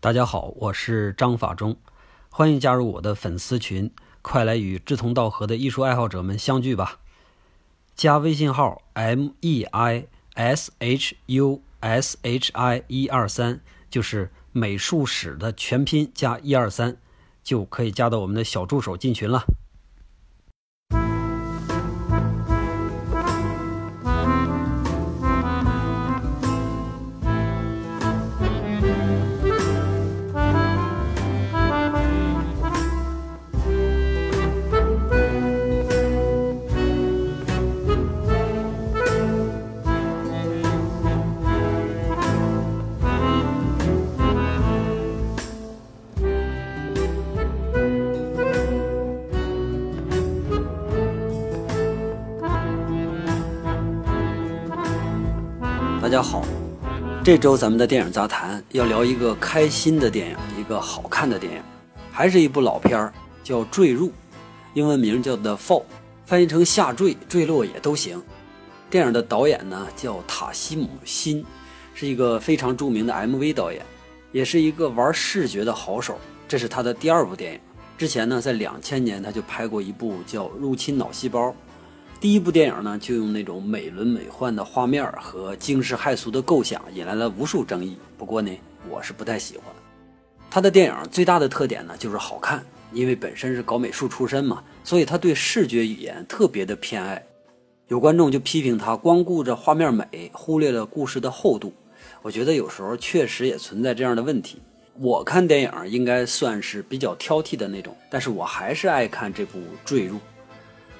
大家好，我是张法中，欢迎加入我的粉丝群，快来与志同道合的艺术爱好者们相聚吧！加微信号 m e i s h u s h i 一二三，就是美术史的全拼加一二三，就可以加到我们的小助手进群了。这周咱们的电影杂谈要聊一个开心的电影，一个好看的电影，还是一部老片儿，叫《坠入》，英文名叫《The Fall》，翻译成下坠、坠落也都行。电影的导演呢叫塔西姆·辛，是一个非常著名的 MV 导演，也是一个玩视觉的好手。这是他的第二部电影，之前呢在两千年他就拍过一部叫《入侵脑细胞》。第一部电影呢，就用那种美轮美奂的画面和惊世骇俗的构想，引来了无数争议。不过呢，我是不太喜欢。他的电影最大的特点呢，就是好看，因为本身是搞美术出身嘛，所以他对视觉语言特别的偏爱。有观众就批评他光顾着画面美，忽略了故事的厚度。我觉得有时候确实也存在这样的问题。我看电影应该算是比较挑剔的那种，但是我还是爱看这部《坠入》。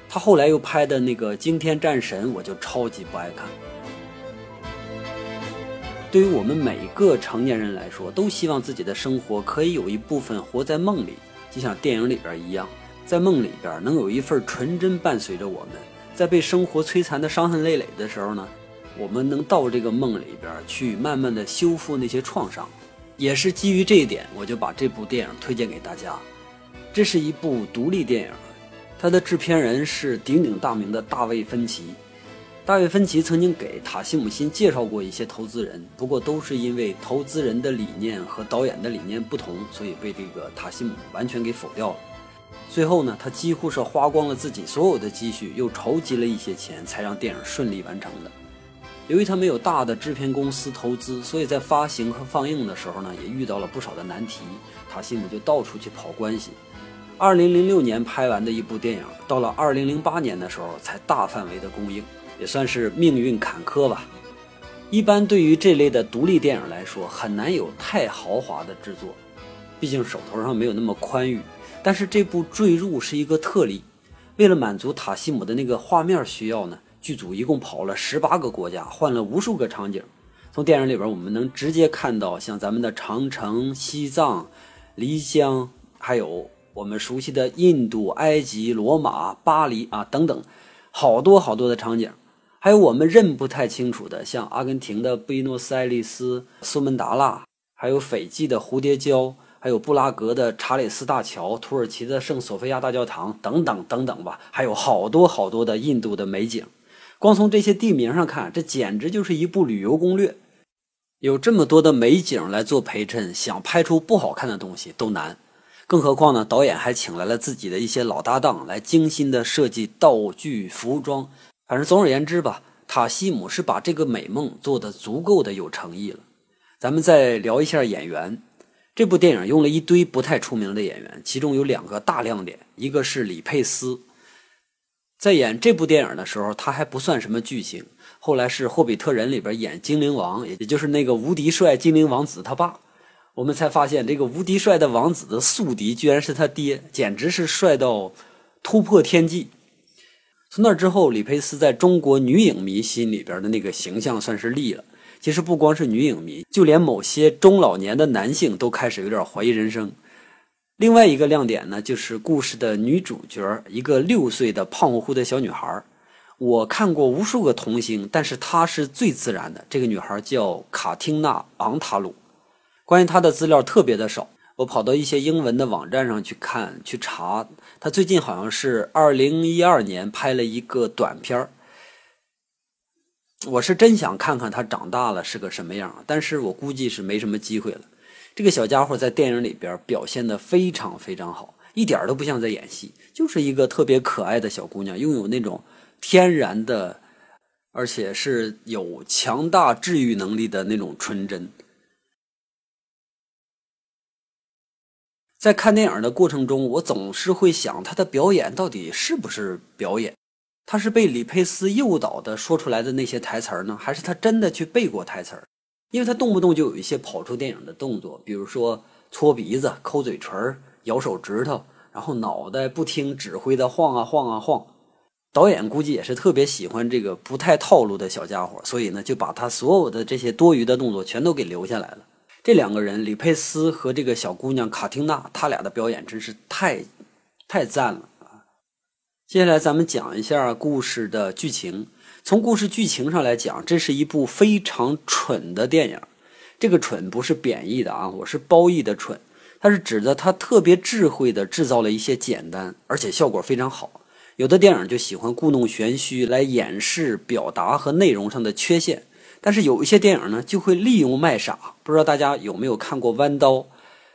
他后来又拍的那个《惊天战神》，我就超级不爱看。对于我们每个成年人来说，都希望自己的生活可以有一部分活在梦里，就像电影里边一样，在梦里边能有一份纯真伴随着我们，在被生活摧残的伤痕累累的时候呢，我们能到这个梦里边去慢慢的修复那些创伤。也是基于这一点，我就把这部电影推荐给大家。这是一部独立电影。他的制片人是鼎鼎大名的大卫芬奇。大卫芬奇曾经给塔西姆辛介绍过一些投资人，不过都是因为投资人的理念和导演的理念不同，所以被这个塔西姆完全给否掉了。最后呢，他几乎是花光了自己所有的积蓄，又筹集了一些钱，才让电影顺利完成的。由于他没有大的制片公司投资，所以在发行和放映的时候呢，也遇到了不少的难题。塔西姆就到处去跑关系。二零零六年拍完的一部电影，到了二零零八年的时候才大范围的公映，也算是命运坎坷吧。一般对于这类的独立电影来说，很难有太豪华的制作，毕竟手头上没有那么宽裕。但是这部《坠入》是一个特例，为了满足塔西姆的那个画面需要呢，剧组一共跑了十八个国家，换了无数个场景。从电影里边，我们能直接看到像咱们的长城、西藏、漓江，还有。我们熟悉的印度、埃及、罗马、巴黎啊等等，好多好多的场景，还有我们认不太清楚的，像阿根廷的布宜诺斯艾利斯、苏门答腊，还有斐济的蝴蝶礁，还有布拉格的查理斯大桥、土耳其的圣索菲亚大教堂等等等等吧，还有好多好多的印度的美景。光从这些地名上看，这简直就是一部旅游攻略。有这么多的美景来做陪衬，想拍出不好看的东西都难。更何况呢？导演还请来了自己的一些老搭档来精心的设计道具、服装。反正总而言之吧，塔西姆是把这个美梦做得足够的有诚意了。咱们再聊一下演员。这部电影用了一堆不太出名的演员，其中有两个大亮点，一个是李佩斯，在演这部电影的时候，他还不算什么巨星，后来是《霍比特人》里边演精灵王，也就是那个无敌帅精灵王子他爸。我们才发现，这个无敌帅的王子的宿敌居然是他爹，简直是帅到突破天际。从那之后，李佩斯在中国女影迷心里边的那个形象算是立了。其实不光是女影迷，就连某些中老年的男性都开始有点怀疑人生。另外一个亮点呢，就是故事的女主角，一个六岁的胖乎乎的小女孩。我看过无数个童星，但是她是最自然的。这个女孩叫卡汀娜·昂塔鲁。关于他的资料特别的少，我跑到一些英文的网站上去看去查。他最近好像是二零一二年拍了一个短片儿，我是真想看看他长大了是个什么样，但是我估计是没什么机会了。这个小家伙在电影里边表现的非常非常好，一点都不像在演戏，就是一个特别可爱的小姑娘，拥有那种天然的，而且是有强大治愈能力的那种纯真。在看电影的过程中，我总是会想，他的表演到底是不是表演？他是被李佩斯诱导的说出来的那些台词呢，还是他真的去背过台词儿？因为他动不动就有一些跑出电影的动作，比如说搓鼻子、抠嘴唇、咬手指头，然后脑袋不听指挥的晃啊晃啊晃。导演估计也是特别喜欢这个不太套路的小家伙，所以呢，就把他所有的这些多余的动作全都给留下来了。这两个人，李佩斯和这个小姑娘卡汀娜，他俩的表演真是太，太赞了啊！接下来咱们讲一下故事的剧情。从故事剧情上来讲，这是一部非常蠢的电影。这个“蠢”不是贬义的啊，我是褒义的“蠢”，它是指的他特别智慧的制造了一些简单而且效果非常好。有的电影就喜欢故弄玄虚来掩饰表达和内容上的缺陷。但是有一些电影呢，就会利用卖傻。不知道大家有没有看过《弯刀》，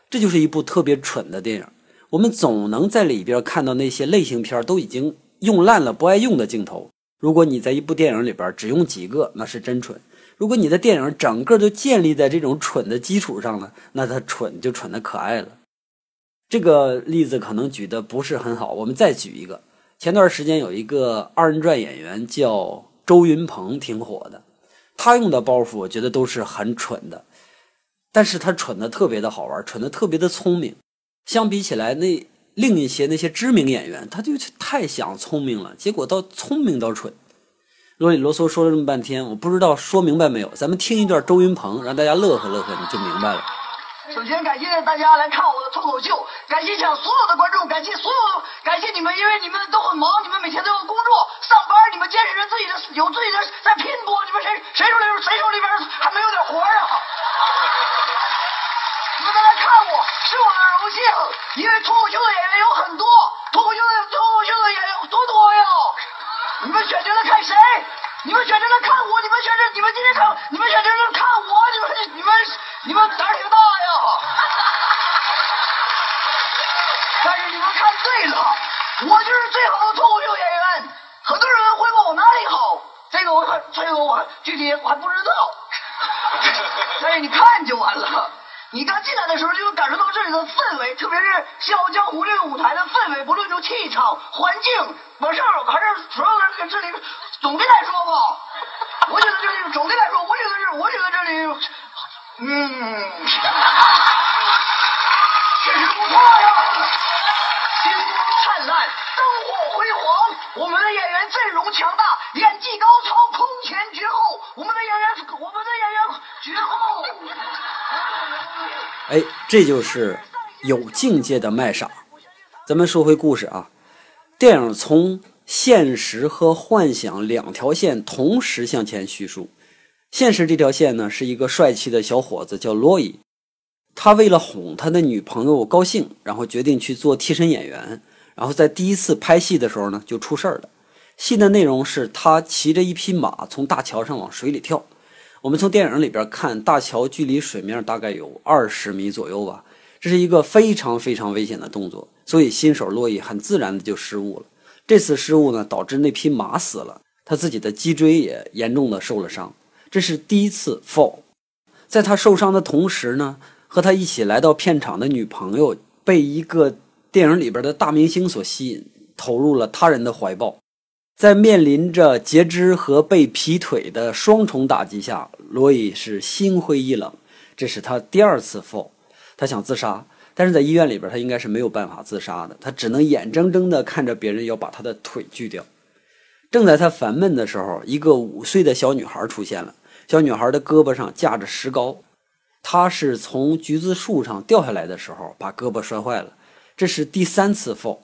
这就是一部特别蠢的电影。我们总能在里边看到那些类型片都已经用烂了、不爱用的镜头。如果你在一部电影里边只用几个，那是真蠢；如果你的电影整个都建立在这种蠢的基础上呢，那它蠢就蠢的可爱了。这个例子可能举的不是很好，我们再举一个。前段时间有一个二人转演员叫周云鹏，挺火的。他用的包袱，我觉得都是很蠢的，但是他蠢的特别的好玩，蠢的特别的聪明。相比起来，那另一些那些知名演员，他就太想聪明了，结果到聪明到蠢。啰里啰嗦说了这么半天，我不知道说明白没有？咱们听一段周云鹏，让大家乐呵乐呵，你就明白了。首先感谢大家来看我的脱口秀，感谢场所有的观众，感谢所有，感谢你们，因为你们都很忙，你们每天都要工作上班，你们坚持着自己的有自己的在拼搏，你们谁谁手里谁手里边还没有点活啊？你们来看我是我的荣幸，因为脱口秀的演员有很多，脱口秀的脱口秀的演员多多呀，你们选择了看谁？你们选择了看我，你们选择你们今天看，你们选择了看我，你们你们你们胆儿挺大呀。但是你们看对了，我就是最好的脱口秀演员。很多人会问我哪里好，这个我还这个我还具体我还不知道。但是你看就完了。你刚进来的时候就能感受到这里的氛围，特别是《笑傲江湖》这个舞台的氛围，不论就气场、环境，完事儿还是所有人跟这里。总的来说吧，我觉得这里总的来说，我觉得是，我觉得这里，嗯，确实不错呀。星光灿烂，灯火辉煌。我们的演员阵容强大，演技高超，空前绝后。我们的演员，我们的演员绝后。哎，这就是有境界的卖傻。咱们说回故事啊，电影从现实和幻想两条线同时向前叙述。现实这条线呢，是一个帅气的小伙子叫罗伊。他为了哄他的女朋友高兴，然后决定去做替身演员。然后在第一次拍戏的时候呢，就出事儿了。戏的内容是他骑着一匹马从大桥上往水里跳。我们从电影里边看，大桥距离水面大概有二十米左右吧。这是一个非常非常危险的动作，所以新手洛伊很自然的就失误了。这次失误呢，导致那匹马死了，他自己的脊椎也严重的受了伤。这是第一次 fall。在他受伤的同时呢。和他一起来到片场的女朋友被一个电影里边的大明星所吸引，投入了他人的怀抱。在面临着截肢和被劈腿的双重打击下，罗伊是心灰意冷。这是他第二次 fall，他想自杀，但是在医院里边他应该是没有办法自杀的，他只能眼睁睁地看着别人要把他的腿锯掉。正在他烦闷的时候，一个五岁的小女孩出现了，小女孩的胳膊上架着石膏。他是从橘子树上掉下来的时候，把胳膊摔坏了。这是第三次 fall。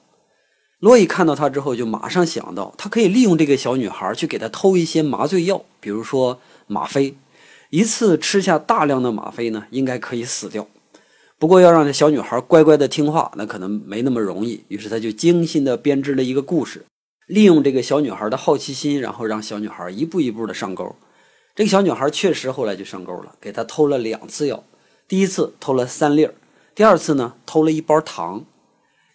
罗伊看到他之后，就马上想到，他可以利用这个小女孩去给他偷一些麻醉药，比如说吗啡。一次吃下大量的吗啡呢，应该可以死掉。不过要让这小女孩乖乖的听话，那可能没那么容易。于是他就精心的编织了一个故事，利用这个小女孩的好奇心，然后让小女孩一步一步的上钩。这个小女孩确实后来就上钩了，给他偷了两次药。第一次偷了三粒儿，第二次呢偷了一包糖。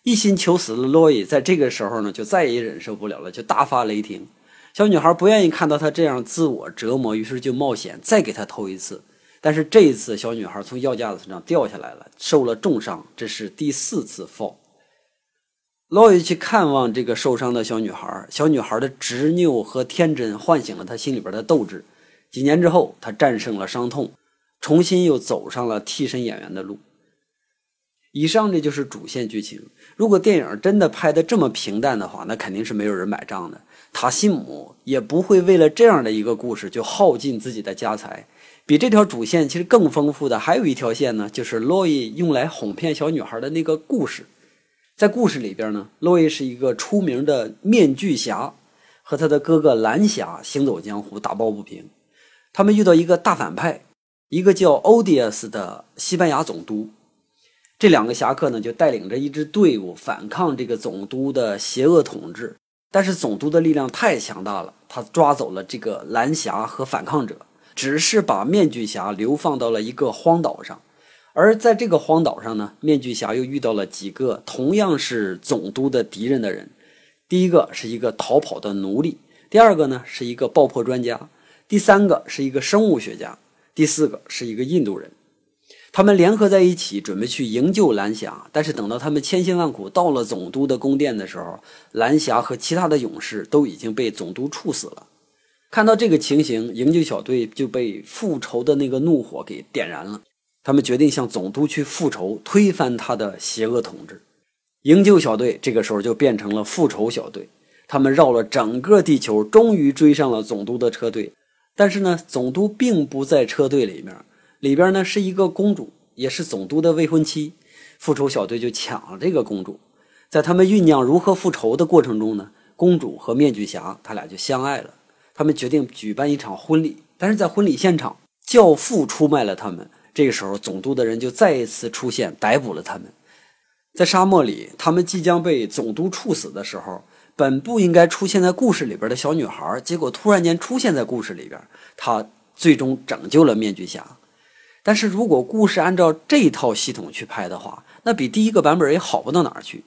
一心求死的洛伊在这个时候呢，就再也忍受不了了，就大发雷霆。小女孩不愿意看到他这样自我折磨，于是就冒险再给他偷一次。但是这一次，小女孩从药架子上掉下来了，受了重伤，这是第四次 fall。洛伊去看望这个受伤的小女孩，小女孩的执拗和天真唤醒了他心里边的斗志。几年之后，他战胜了伤痛，重新又走上了替身演员的路。以上这就是主线剧情。如果电影真的拍的这么平淡的话，那肯定是没有人买账的。塔西姆也不会为了这样的一个故事就耗尽自己的家财。比这条主线其实更丰富的还有一条线呢，就是洛伊用来哄骗小女孩的那个故事。在故事里边呢，洛伊是一个出名的面具侠，和他的哥哥蓝侠行走江湖，打抱不平。他们遇到一个大反派，一个叫欧迪亚斯的西班牙总督。这两个侠客呢，就带领着一支队伍反抗这个总督的邪恶统治。但是总督的力量太强大了，他抓走了这个蓝侠和反抗者，只是把面具侠流放到了一个荒岛上。而在这个荒岛上呢，面具侠又遇到了几个同样是总督的敌人的人。第一个是一个逃跑的奴隶，第二个呢是一个爆破专家，第三个是一个生物学家，第四个是一个印度人。他们联合在一起，准备去营救蓝霞。但是等到他们千辛万苦到了总督的宫殿的时候，蓝霞和其他的勇士都已经被总督处死了。看到这个情形，营救小队就被复仇的那个怒火给点燃了。他们决定向总督去复仇，推翻他的邪恶统治。营救小队这个时候就变成了复仇小队。他们绕了整个地球，终于追上了总督的车队。但是呢，总督并不在车队里面。里边呢是一个公主，也是总督的未婚妻。复仇小队就抢了这个公主。在他们酝酿如何复仇的过程中呢，公主和面具侠他俩就相爱了。他们决定举办一场婚礼，但是在婚礼现场，教父出卖了他们。这个时候，总督的人就再一次出现，逮捕了他们。在沙漠里，他们即将被总督处死的时候，本不应该出现在故事里边的小女孩，结果突然间出现在故事里边，她最终拯救了面具侠。但是如果故事按照这套系统去拍的话，那比第一个版本也好不到哪儿去。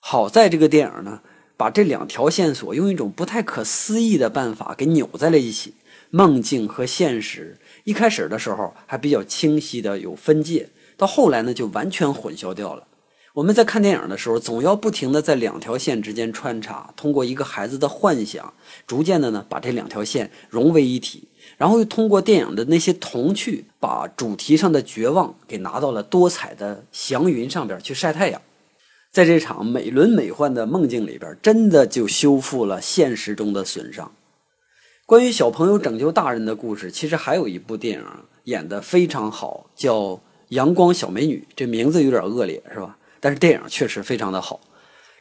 好在这个电影呢，把这两条线索用一种不太可思议的办法给扭在了一起。梦境和现实一开始的时候还比较清晰的有分界，到后来呢就完全混淆掉了。我们在看电影的时候，总要不停的在两条线之间穿插，通过一个孩子的幻想，逐渐的呢把这两条线融为一体。然后又通过电影的那些童趣，把主题上的绝望给拿到了多彩的祥云上边去晒太阳。在这场美轮美奂的梦境里边，真的就修复了现实中的损伤。关于小朋友拯救大人的故事，其实还有一部电影演得非常好，叫《阳光小美女》。这名字有点恶劣，是吧？但是电影确实非常的好。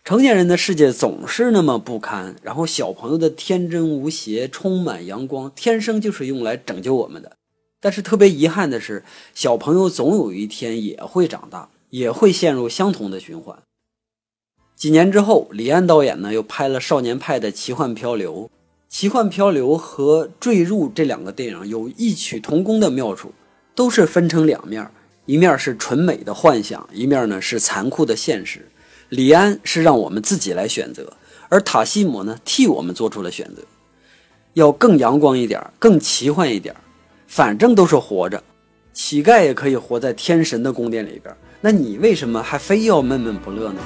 成年人的世界总是那么不堪，然后小朋友的天真无邪、充满阳光，天生就是用来拯救我们的。但是特别遗憾的是，小朋友总有一天也会长大，也会陷入相同的循环。几年之后，李安导演呢又拍了《少年派的奇幻漂流》。《奇幻漂流》和《坠入》这两个电影有异曲同工的妙处，都是分成两面，一面是纯美的幻想，一面呢是残酷的现实。李安是让我们自己来选择，而塔西姆呢替我们做出了选择，要更阳光一点，更奇幻一点，反正都是活着，乞丐也可以活在天神的宫殿里边，那你为什么还非要闷闷不乐呢？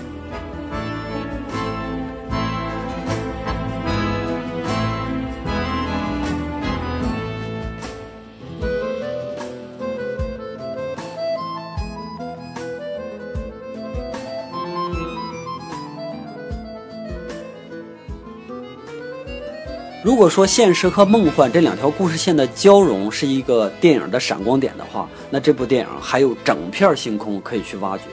如果说现实和梦幻这两条故事线的交融是一个电影的闪光点的话，那这部电影还有整片星空可以去挖掘。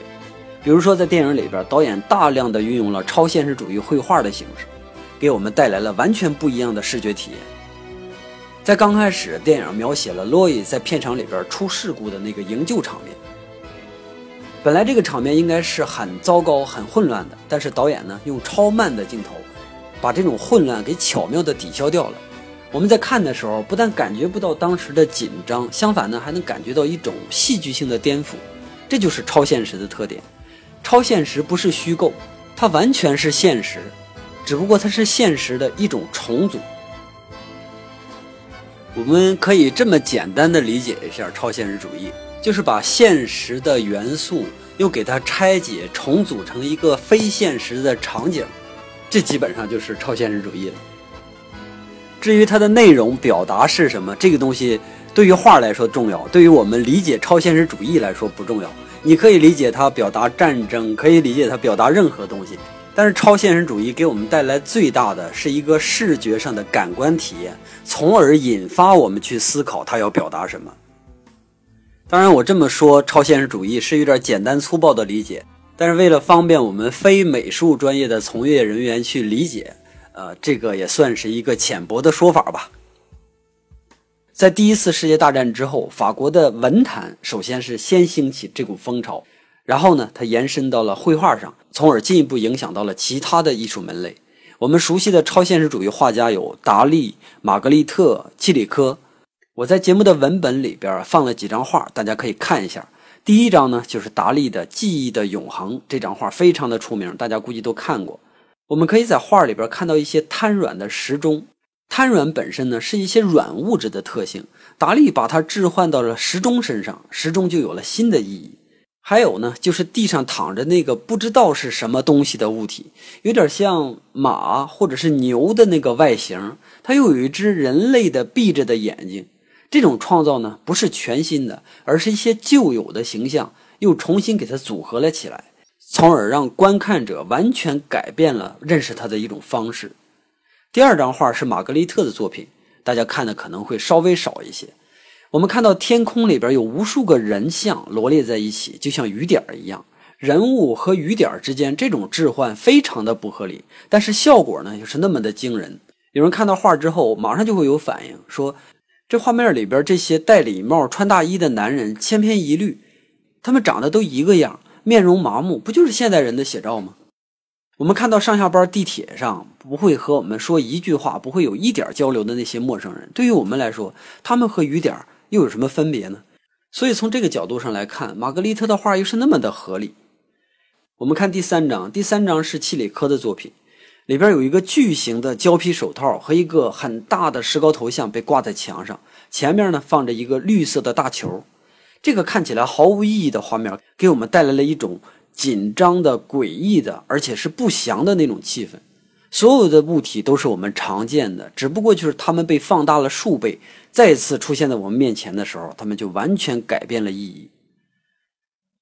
比如说，在电影里边，导演大量的运用了超现实主义绘画的形式，给我们带来了完全不一样的视觉体验。在刚开始，电影描写了洛伊在片场里边出事故的那个营救场面。本来这个场面应该是很糟糕、很混乱的，但是导演呢用超慢的镜头。把这种混乱给巧妙地抵消掉了，我们在看的时候，不但感觉不到当时的紧张，相反呢，还能感觉到一种戏剧性的颠覆。这就是超现实的特点。超现实不是虚构，它完全是现实，只不过它是现实的一种重组。我们可以这么简单的理解一下超现实主义，就是把现实的元素又给它拆解重组成一个非现实的场景，这基本上就是超现实主义了。至于它的内容表达是什么，这个东西对于画来说重要，对于我们理解超现实主义来说不重要。你可以理解它表达战争，可以理解它表达任何东西，但是超现实主义给我们带来最大的是一个视觉上的感官体验，从而引发我们去思考它要表达什么。当然，我这么说超现实主义是有点简单粗暴的理解，但是为了方便我们非美术专业的从业人员去理解。呃，这个也算是一个浅薄的说法吧。在第一次世界大战之后，法国的文坛首先是先兴起这股风潮，然后呢，它延伸到了绘画上，从而进一步影响到了其他的艺术门类。我们熟悉的超现实主义画家有达利、玛格丽特、契里科。我在节目的文本里边放了几张画，大家可以看一下。第一张呢，就是达利的《记忆的永恒》，这张画非常的出名，大家估计都看过。我们可以在画里边看到一些瘫软的时钟，瘫软本身呢是一些软物质的特性。达利把它置换到了时钟身上，时钟就有了新的意义。还有呢，就是地上躺着那个不知道是什么东西的物体，有点像马或者是牛的那个外形，它又有一只人类的闭着的眼睛。这种创造呢不是全新的，而是一些旧有的形象又重新给它组合了起来。从而让观看者完全改变了认识它的一种方式。第二张画是玛格丽特的作品，大家看的可能会稍微少一些。我们看到天空里边有无数个人像罗列在一起，就像雨点一样。人物和雨点之间这种置换非常的不合理，但是效果呢又是那么的惊人。有人看到画之后，马上就会有反应，说这画面里边这些戴礼帽、穿大衣的男人千篇一律，他们长得都一个样。面容麻木，不就是现代人的写照吗？我们看到上下班地铁上不会和我们说一句话，不会有一点交流的那些陌生人，对于我们来说，他们和雨点又有什么分别呢？所以从这个角度上来看，玛格丽特的画又是那么的合理。我们看第三章，第三章是契里科的作品，里边有一个巨型的胶皮手套和一个很大的石膏头像被挂在墙上，前面呢放着一个绿色的大球。这个看起来毫无意义的画面，给我们带来了一种紧张的、诡异的，而且是不祥的那种气氛。所有的物体都是我们常见的，只不过就是它们被放大了数倍，再次出现在我们面前的时候，它们就完全改变了意义。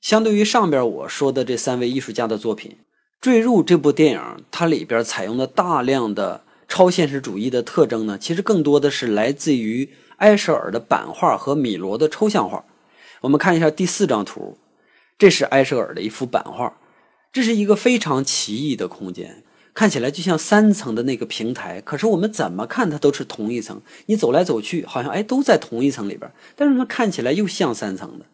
相对于上边我说的这三位艺术家的作品，《坠入》这部电影，它里边采用了大量的超现实主义的特征呢，其实更多的是来自于埃舍尔的版画和米罗的抽象画。我们看一下第四张图，这是埃舍尔的一幅版画，这是一个非常奇异的空间，看起来就像三层的那个平台，可是我们怎么看它都是同一层，你走来走去好像哎都在同一层里边，但是它看起来又像三层的。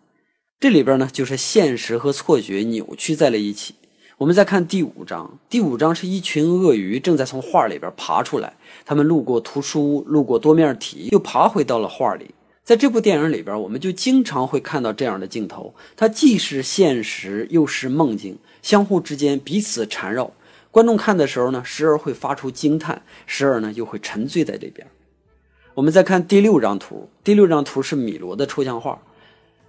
这里边呢就是现实和错觉扭曲在了一起。我们再看第五章，第五章是一群鳄鱼正在从画里边爬出来，他们路过图书，路过多面体，又爬回到了画里。在这部电影里边，我们就经常会看到这样的镜头，它既是现实又是梦境，相互之间彼此缠绕。观众看的时候呢，时而会发出惊叹，时而呢又会沉醉在这边。我们再看第六张图，第六张图是米罗的抽象画。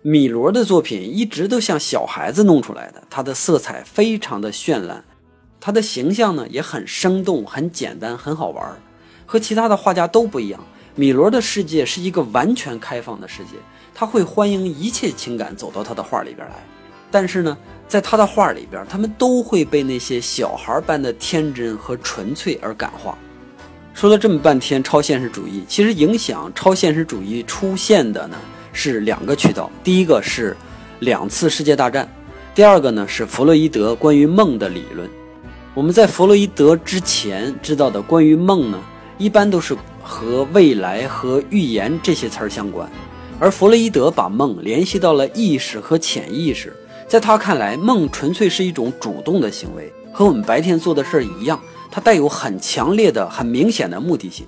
米罗的作品一直都像小孩子弄出来的，他的色彩非常的绚烂，他的形象呢也很生动、很简单、很好玩，和其他的画家都不一样。米罗的世界是一个完全开放的世界，他会欢迎一切情感走到他的画里边来。但是呢，在他的画里边，他们都会被那些小孩般的天真和纯粹而感化。说了这么半天超现实主义，其实影响超现实主义出现的呢是两个渠道，第一个是两次世界大战，第二个呢是弗洛伊德关于梦的理论。我们在弗洛伊德之前知道的关于梦呢，一般都是。和未来和预言这些词儿相关，而弗洛伊德把梦联系到了意识和潜意识，在他看来，梦纯粹是一种主动的行为，和我们白天做的事儿一样，它带有很强烈的、很明显的目的性。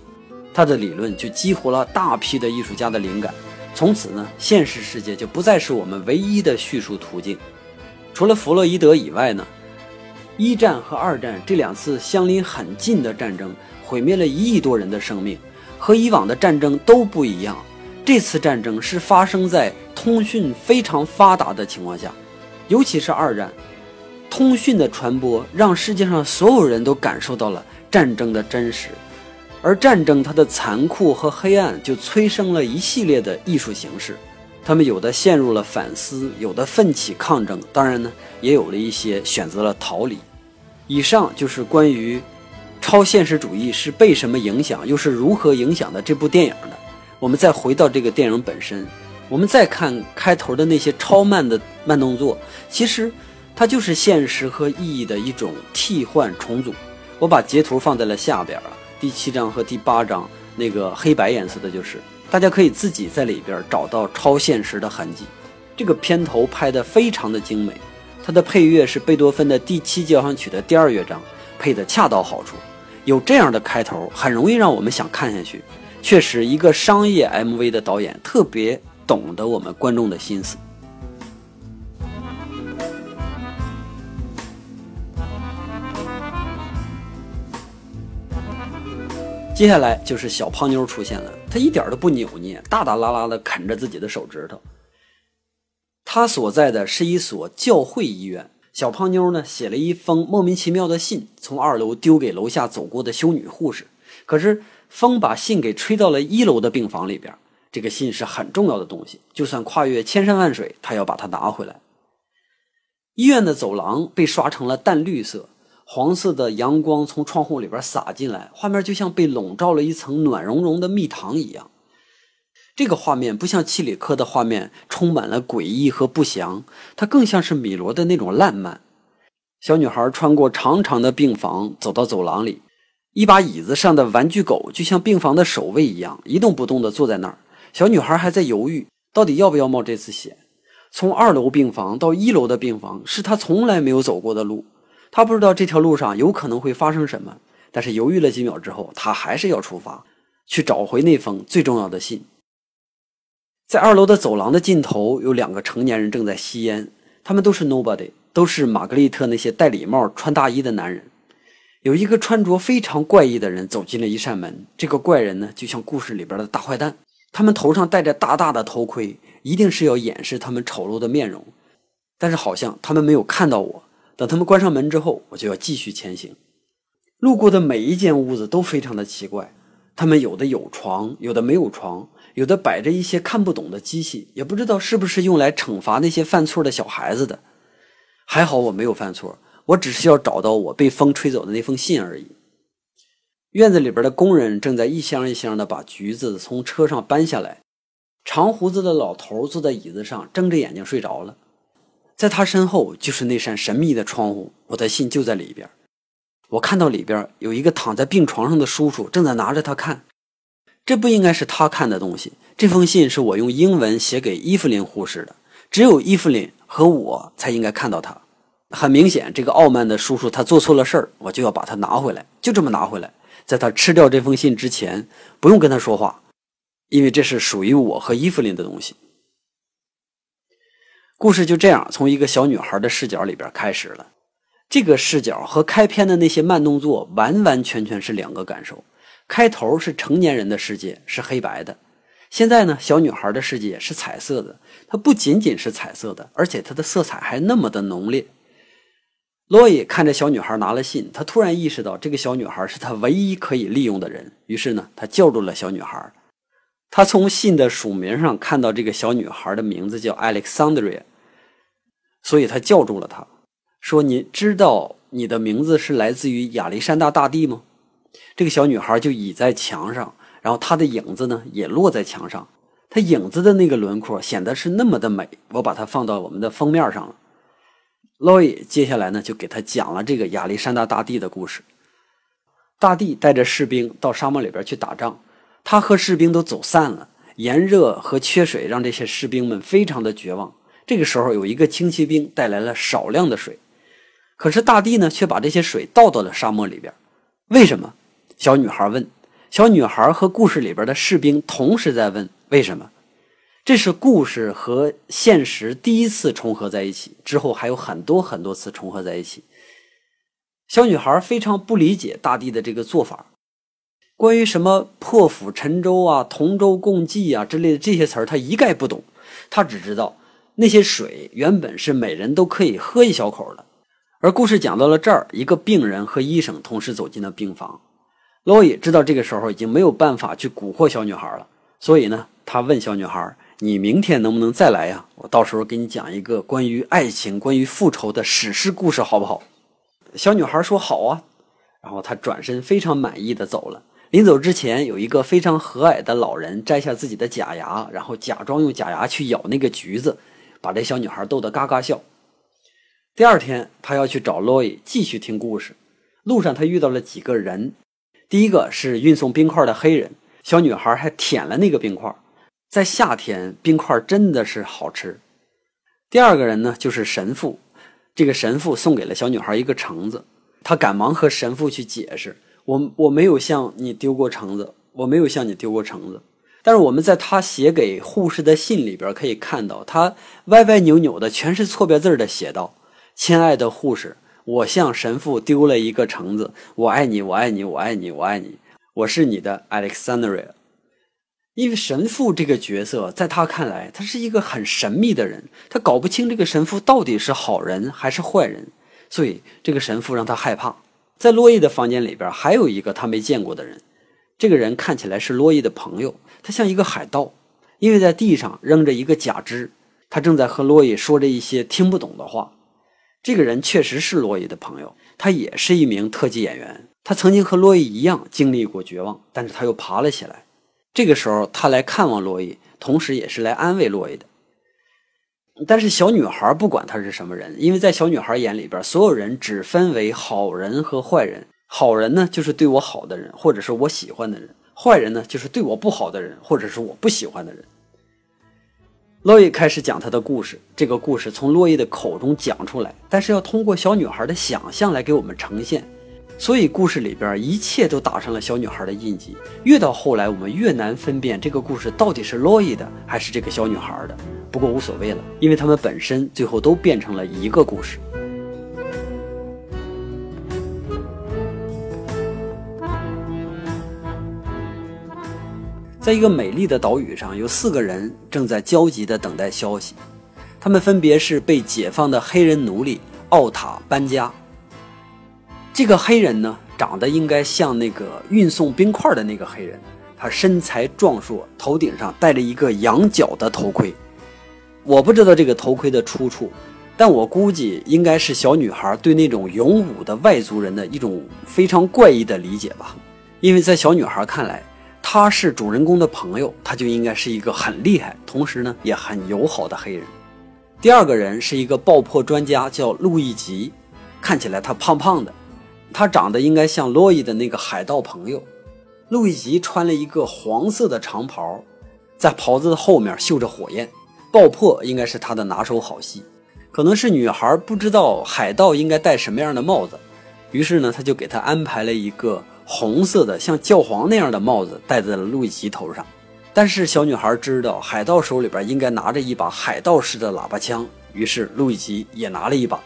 他的理论就激活了大批的艺术家的灵感。从此呢，现实世界就不再是我们唯一的叙述途径。除了弗洛伊德以外呢，一战和二战这两次相邻很近的战争，毁灭了一亿多人的生命，和以往的战争都不一样。这次战争是发生在通讯非常发达的情况下，尤其是二战，通讯的传播让世界上所有人都感受到了战争的真实。而战争它的残酷和黑暗，就催生了一系列的艺术形式。他们有的陷入了反思，有的奋起抗争，当然呢，也有了一些选择了逃离。以上就是关于超现实主义是被什么影响，又是如何影响的这部电影的。我们再回到这个电影本身，我们再看开头的那些超慢的慢动作，其实它就是现实和意义的一种替换重组。我把截图放在了下边啊。第七章和第八章那个黑白颜色的，就是大家可以自己在里边找到超现实的痕迹。这个片头拍的非常的精美，它的配乐是贝多芬的第七交响曲的第二乐章，配的恰到好处。有这样的开头，很容易让我们想看下去。确实，一个商业 MV 的导演特别懂得我们观众的心思。接下来就是小胖妞出现了，她一点都不扭捏，大大拉拉的啃着自己的手指头。她所在的是一所教会医院。小胖妞呢，写了一封莫名其妙的信，从二楼丢给楼下走过的修女护士。可是风把信给吹到了一楼的病房里边。这个信是很重要的东西，就算跨越千山万水，他要把它拿回来。医院的走廊被刷成了淡绿色。黄色的阳光从窗户里边洒进来，画面就像被笼罩了一层暖融融的蜜糖一样。这个画面不像契里克的画面，充满了诡异和不祥，它更像是米罗的那种烂漫。小女孩穿过长长的病房，走到走廊里，一把椅子上的玩具狗就像病房的守卫一样，一动不动地坐在那儿。小女孩还在犹豫，到底要不要冒这次险。从二楼病房到一楼的病房，是她从来没有走过的路。他不知道这条路上有可能会发生什么，但是犹豫了几秒之后，他还是要出发，去找回那封最重要的信。在二楼的走廊的尽头，有两个成年人正在吸烟，他们都是 nobody，都是玛格丽特那些戴礼帽、穿大衣的男人。有一个穿着非常怪异的人走进了一扇门，这个怪人呢，就像故事里边的大坏蛋，他们头上戴着大大的头盔，一定是要掩饰他们丑陋的面容。但是好像他们没有看到我。等他们关上门之后，我就要继续前行。路过的每一间屋子都非常的奇怪，他们有的有床，有的没有床，有的摆着一些看不懂的机器，也不知道是不是用来惩罚那些犯错的小孩子的。还好我没有犯错，我只是要找到我被风吹走的那封信而已。院子里边的工人正在一箱一箱的把橘子从车上搬下来，长胡子的老头坐在椅子上，睁着眼睛睡着了。在他身后就是那扇神秘的窗户，我的信就在里边。我看到里边有一个躺在病床上的叔叔正在拿着它看，这不应该是他看的东西。这封信是我用英文写给伊芙琳护士的，只有伊芙琳和我才应该看到它。很明显，这个傲慢的叔叔他做错了事儿，我就要把它拿回来，就这么拿回来。在他吃掉这封信之前，不用跟他说话，因为这是属于我和伊芙琳的东西。故事就这样从一个小女孩的视角里边开始了。这个视角和开篇的那些慢动作完完全全是两个感受。开头是成年人的世界，是黑白的；现在呢，小女孩的世界是彩色的。它不仅仅是彩色的，而且它的色彩还那么的浓烈。罗伊看着小女孩拿了信，他突然意识到这个小女孩是他唯一可以利用的人。于是呢，他叫住了小女孩。他从信的署名上看到这个小女孩的名字叫 Alexandria。所以他叫住了他，说：“你知道你的名字是来自于亚历山大大帝吗？”这个小女孩就倚在墙上，然后她的影子呢也落在墙上，她影子的那个轮廓显得是那么的美。我把它放到我们的封面上了。洛伊接下来呢就给他讲了这个亚历山大大帝的故事。大帝带着士兵到沙漠里边去打仗，他和士兵都走散了，炎热和缺水让这些士兵们非常的绝望。这个时候，有一个轻骑兵带来了少量的水，可是大地呢却把这些水倒到了沙漠里边。为什么？小女孩问。小女孩和故事里边的士兵同时在问为什么。这是故事和现实第一次重合在一起，之后还有很多很多次重合在一起。小女孩非常不理解大帝的这个做法。关于什么破釜沉舟啊、同舟共济啊之类的这些词儿，她一概不懂。她只知道那些水原本是每人都可以喝一小口的。而故事讲到了这儿，一个病人和医生同时走进了病房。罗伊知道这个时候已经没有办法去蛊惑小女孩了，所以呢，他问小女孩：“你明天能不能再来呀？我到时候给你讲一个关于爱情、关于复仇的史诗故事，好不好？”小女孩说：“好啊。”然后她转身非常满意的走了。临走之前，有一个非常和蔼的老人摘下自己的假牙，然后假装用假牙去咬那个橘子，把这小女孩逗得嘎嘎笑。第二天，他要去找洛伊继续听故事。路上，他遇到了几个人。第一个是运送冰块的黑人，小女孩还舔了那个冰块。在夏天，冰块真的是好吃。第二个人呢，就是神父。这个神父送给了小女孩一个橙子，他赶忙和神父去解释：“我我没有向你丢过橙子，我没有向你丢过橙子。”但是我们在他写给护士的信里边可以看到，他歪歪扭扭的，全是错别字的写道：“亲爱的护士，我向神父丢了一个橙子，我爱你，我爱你，我爱你，我爱你，我是你的 Alexandria。”因为神父这个角色，在他看来，他是一个很神秘的人，他搞不清这个神父到底是好人还是坏人，所以这个神父让他害怕。在洛伊的房间里边，还有一个他没见过的人，这个人看起来是洛伊的朋友，他像一个海盗，因为在地上扔着一个假肢，他正在和洛伊说着一些听不懂的话。这个人确实是洛伊的朋友，他也是一名特技演员，他曾经和洛伊一样经历过绝望，但是他又爬了起来。这个时候，他来看望洛伊，同时也是来安慰洛伊的。但是小女孩不管他是什么人，因为在小女孩眼里边，所有人只分为好人和坏人。好人呢，就是对我好的人，或者是我喜欢的人；坏人呢，就是对我不好的人，或者是我不喜欢的人。洛伊开始讲他的故事，这个故事从洛伊的口中讲出来，但是要通过小女孩的想象来给我们呈现。所以故事里边一切都打上了小女孩的印记。越到后来，我们越难分辨这个故事到底是洛伊的还是这个小女孩的。不过无所谓了，因为他们本身最后都变成了一个故事。在一个美丽的岛屿上，有四个人正在焦急地等待消息。他们分别是被解放的黑人奴隶奥塔班加。这个黑人呢，长得应该像那个运送冰块的那个黑人，他身材壮硕，头顶上戴着一个羊角的头盔。我不知道这个头盔的出处，但我估计应该是小女孩对那种勇武的外族人的一种非常怪异的理解吧。因为在小女孩看来，他是主人公的朋友，他就应该是一个很厉害，同时呢也很友好的黑人。第二个人是一个爆破专家，叫路易吉，看起来他胖胖的。他长得应该像洛伊的那个海盗朋友，路易吉穿了一个黄色的长袍，在袍子的后面绣着火焰。爆破应该是他的拿手好戏，可能是女孩不知道海盗应该戴什么样的帽子，于是呢，他就给他安排了一个红色的像教皇那样的帽子戴在了路易吉头上。但是小女孩知道海盗手里边应该拿着一把海盗式的喇叭枪，于是路易吉也拿了一把。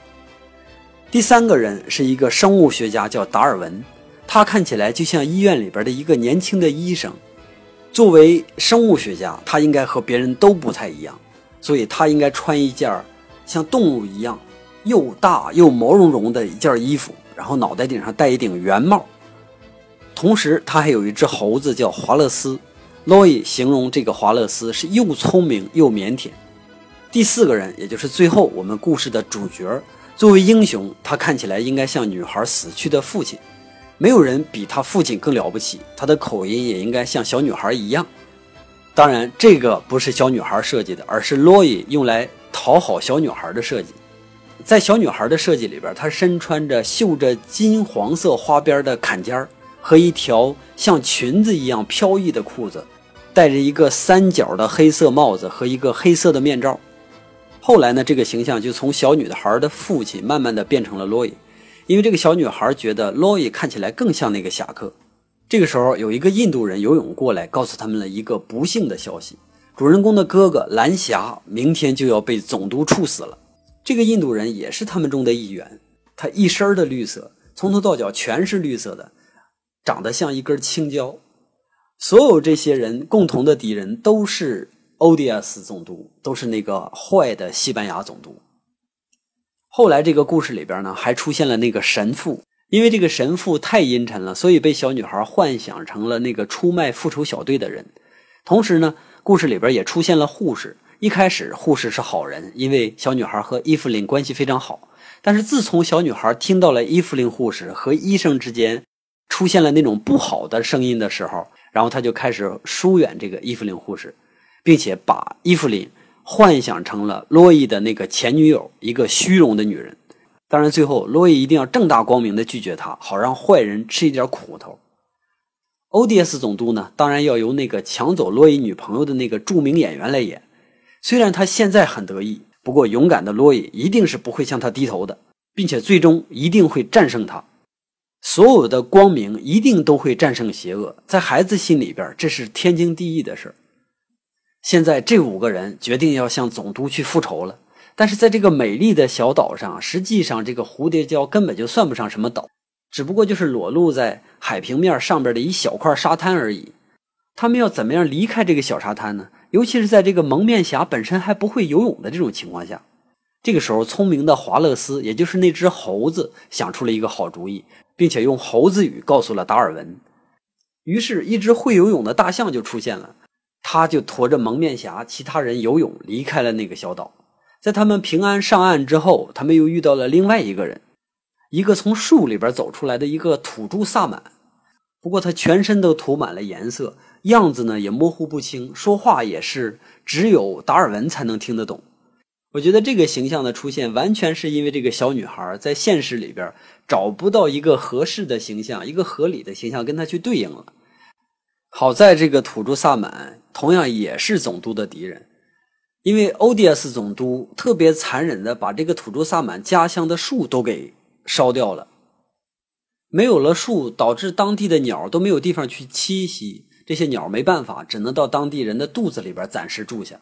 第三个人是一个生物学家，叫达尔文。他看起来就像医院里边的一个年轻的医生。作为生物学家，他应该和别人都不太一样，所以他应该穿一件像动物一样又大又毛茸茸的一件衣服，然后脑袋顶上戴一顶圆帽。同时，他还有一只猴子叫华勒斯。洛伊形容这个华勒斯是又聪明又腼腆。第四个人，也就是最后我们故事的主角。作为英雄，他看起来应该像女孩死去的父亲。没有人比他父亲更了不起。他的口音也应该像小女孩一样。当然，这个不是小女孩设计的，而是洛伊用来讨好小女孩的设计。在小女孩的设计里边，她身穿着绣着金黄色花边的坎肩儿和一条像裙子一样飘逸的裤子，戴着一个三角的黑色帽子和一个黑色的面罩。后来呢，这个形象就从小女孩的父亲慢慢的变成了洛伊，因为这个小女孩觉得洛伊看起来更像那个侠客。这个时候，有一个印度人游泳过来，告诉他们了一个不幸的消息：主人公的哥哥蓝霞明天就要被总督处死了。这个印度人也是他们中的一员，他一身的绿色，从头到脚全是绿色的，长得像一根青椒。所有这些人共同的敌人都是欧迪亚斯总督，都是那个坏的西班牙总督。后来这个故事里边呢，还出现了那个神父，因为这个神父太阴沉了，所以被小女孩幻想成了那个出卖复仇小队的人。同时呢，故事里边也出现了护士。一开始护士是好人，因为小女孩和伊芙琳关系非常好。但是自从小女孩听到了伊芙琳护士和医生之间出现了那种不好的声音的时候，然后他就开始疏远这个伊芙琳护士，并且把伊芙琳幻想成了洛伊的那个前女友，一个虚荣的女人。当然，最后洛伊一定要正大光明的拒绝她，好让坏人吃一点苦头。欧迪斯总督呢，当然要由那个抢走洛伊女朋友的那个著名演员来演。虽然他现在很得意，不过勇敢的洛伊一定是不会向他低头的，并且最终一定会战胜他。所有的光明一定都会战胜邪恶，在孩子心里边，这是天经地义的事现在这五个人决定要向总督去复仇了，但是在这个美丽的小岛上，实际上这个蝴蝶礁根本就算不上什么岛，只不过就是裸露在海平面上边的一小块沙滩而已。他们要怎么样离开这个小沙滩呢？尤其是在这个蒙面侠本身还不会游泳的这种情况下，这个时候，聪明的华勒斯，也就是那只猴子，想出了一个好主意，并且用猴子语告诉了达尔文。于是，一只会游泳的大象就出现了，他就驮着蒙面侠，其他人游泳离开了那个小岛。在他们平安上岸之后，他们又遇到了另外一个人，一个从树里边走出来的一个土著萨满。不过，他全身都涂满了颜色。样子呢也模糊不清，说话也是只有达尔文才能听得懂。我觉得这个形象的出现，完全是因为这个小女孩在现实里边找不到一个合适的形象，一个合理的形象跟她去对应了。好在这个土著萨满同样也是总督的敌人，因为欧迪斯总督特别残忍的把这个土著萨满家乡的树都给烧掉了，没有了树，导致当地的鸟都没有地方去栖息。这些鸟没办法，只能到当地人的肚子里边暂时住下。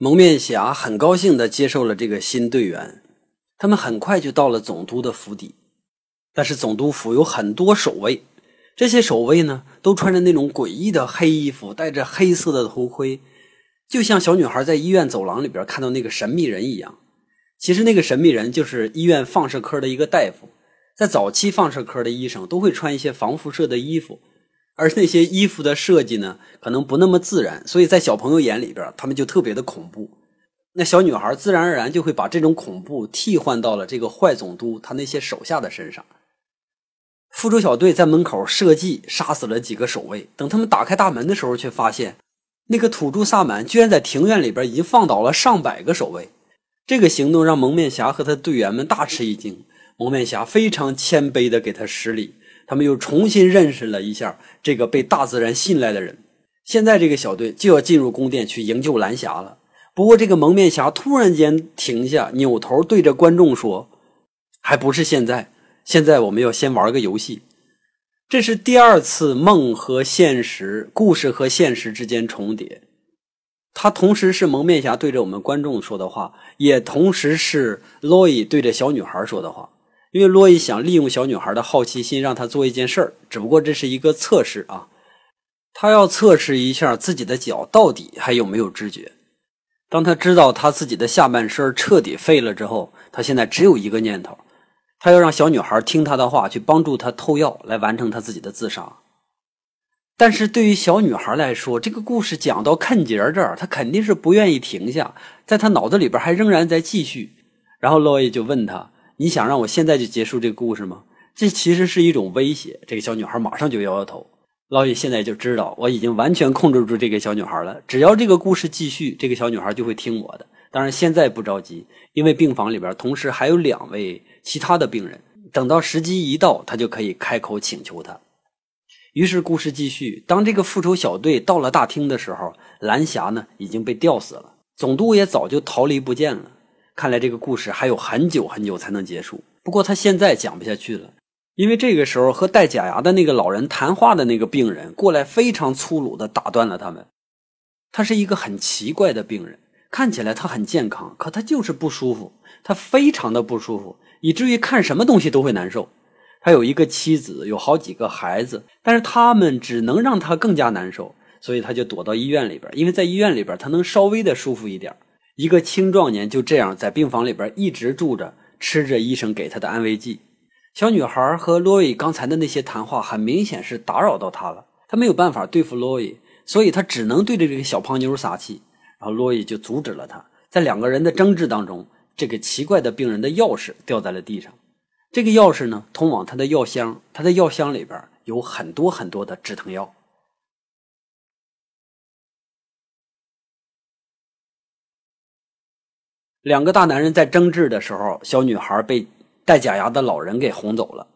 蒙面侠很高兴地接受了这个新队员，他们很快就到了总督的府邸。但是总督府有很多守卫，这些守卫呢都穿着那种诡异的黑衣服，戴着黑色的头盔，就像小女孩在医院走廊里边看到那个神秘人一样。其实那个神秘人就是医院放射科的一个大夫。在早期，放射科的医生都会穿一些防辐射的衣服，而那些衣服的设计呢，可能不那么自然，所以在小朋友眼里边，他们就特别的恐怖。那小女孩自然而然就会把这种恐怖替换到了这个坏总督他那些手下的身上。复仇小队在门口设计杀死了几个守卫，等他们打开大门的时候，却发现那个土著萨满居然在庭院里边已经放倒了上百个守卫。这个行动让蒙面侠和他的队员们大吃一惊。蒙面侠非常谦卑地给他施礼，他们又重新认识了一下这个被大自然信赖的人。现在这个小队就要进入宫殿去营救蓝霞了。不过，这个蒙面侠突然间停下，扭头对着观众说：“还不是现在，现在我们要先玩个游戏。”这是第二次梦和现实、故事和现实之间重叠。他同时是蒙面侠对着我们观众说的话，也同时是洛伊对着小女孩说的话。因为洛伊想利用小女孩的好奇心，让她做一件事儿，只不过这是一个测试啊，他要测试一下自己的脚到底还有没有知觉。当他知道他自己的下半身彻底废了之后，他现在只有一个念头，他要让小女孩听他的话，去帮助他偷药，来完成他自己的自杀。但是对于小女孩来说，这个故事讲到坎节这儿，她肯定是不愿意停下，在她脑子里边还仍然在继续。然后洛伊就问他。你想让我现在就结束这个故事吗？这其实是一种威胁。这个小女孩马上就摇摇头。老李现在就知道我已经完全控制住这个小女孩了。只要这个故事继续，这个小女孩就会听我的。当然现在不着急，因为病房里边同时还有两位其他的病人。等到时机一到，他就可以开口请求他。于是故事继续。当这个复仇小队到了大厅的时候，蓝霞呢已经被吊死了，总督也早就逃离不见了。看来这个故事还有很久很久才能结束。不过他现在讲不下去了，因为这个时候和戴假牙的那个老人谈话的那个病人过来，非常粗鲁的打断了他们。他是一个很奇怪的病人，看起来他很健康，可他就是不舒服，他非常的不舒服，以至于看什么东西都会难受。他有一个妻子，有好几个孩子，但是他们只能让他更加难受，所以他就躲到医院里边，因为在医院里边他能稍微的舒服一点。一个青壮年就这样在病房里边一直住着，吃着医生给他的安慰剂。小女孩和洛伊刚才的那些谈话，很明显是打扰到他了。他没有办法对付洛伊，所以他只能对着这个小胖妞撒气。然后洛伊就阻止了他。在两个人的争执当中，这个奇怪的病人的钥匙掉在了地上。这个钥匙呢，通往他的药箱。他的药箱里边有很多很多的止疼药。两个大男人在争执的时候，小女孩被。戴假牙的老人给哄走了，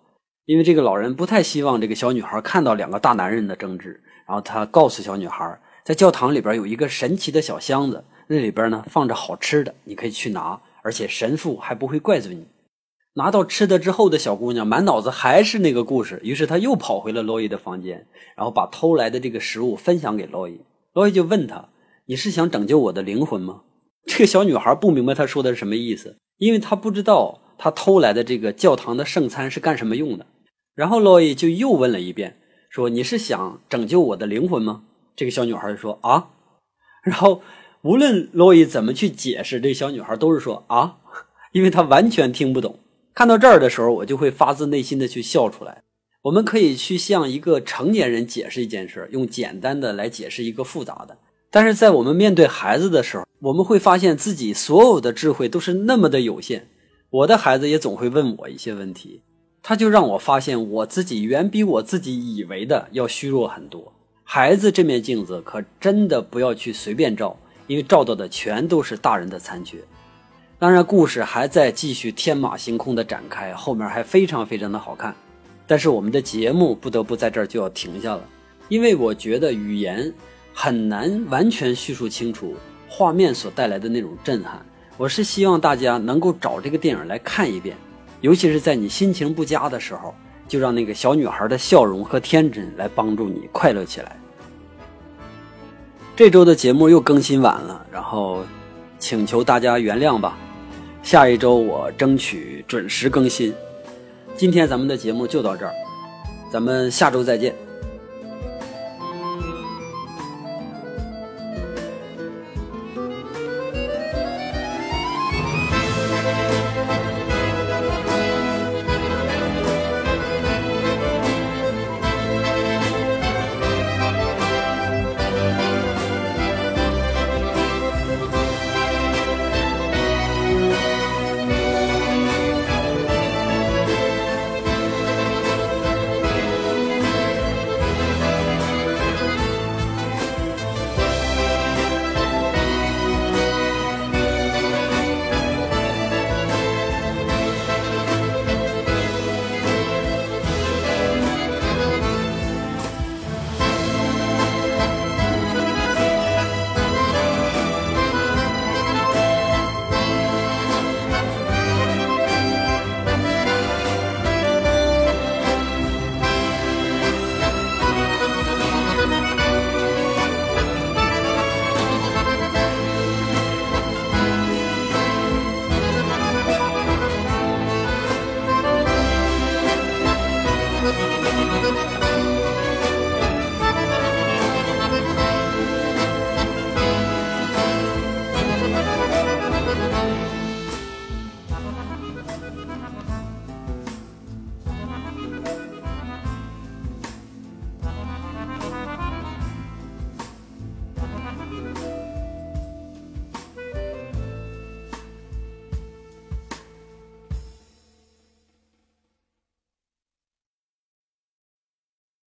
因为这个老人不太希望这个小女孩看到两个大男人的争执。然后他告诉小女孩，在教堂里边有一个神奇的小箱子，那里边呢放着好吃的，你可以去拿，而且神父还不会怪罪你。拿到吃的之后的小姑娘满脑子还是那个故事，于是她又跑回了洛伊的房间，然后把偷来的这个食物分享给洛伊。洛伊就问他：“你是想拯救我的灵魂吗？”这个小女孩不明白他说的是什么意思，因为她不知道。他偷来的这个教堂的圣餐是干什么用的？然后洛伊就又问了一遍，说：“你是想拯救我的灵魂吗？”这个小女孩就说：“啊。”然后无论洛伊怎么去解释，这小女孩都是说：“啊。”因为她完全听不懂。看到这儿的时候，我就会发自内心的去笑出来。我们可以去向一个成年人解释一件事，用简单的来解释一个复杂的。但是在我们面对孩子的时候，我们会发现自己所有的智慧都是那么的有限。我的孩子也总会问我一些问题，他就让我发现我自己远比我自己以为的要虚弱很多。孩子这面镜子可真的不要去随便照，因为照到的全都是大人的残缺。当然，故事还在继续天马行空的展开，后面还非常非常的好看。但是我们的节目不得不在这儿就要停下了，因为我觉得语言很难完全叙述清楚画面所带来的那种震撼。我是希望大家能够找这个电影来看一遍，尤其是在你心情不佳的时候，就让那个小女孩的笑容和天真来帮助你快乐起来。这周的节目又更新晚了，然后请求大家原谅吧。下一周我争取准时更新。今天咱们的节目就到这儿，咱们下周再见。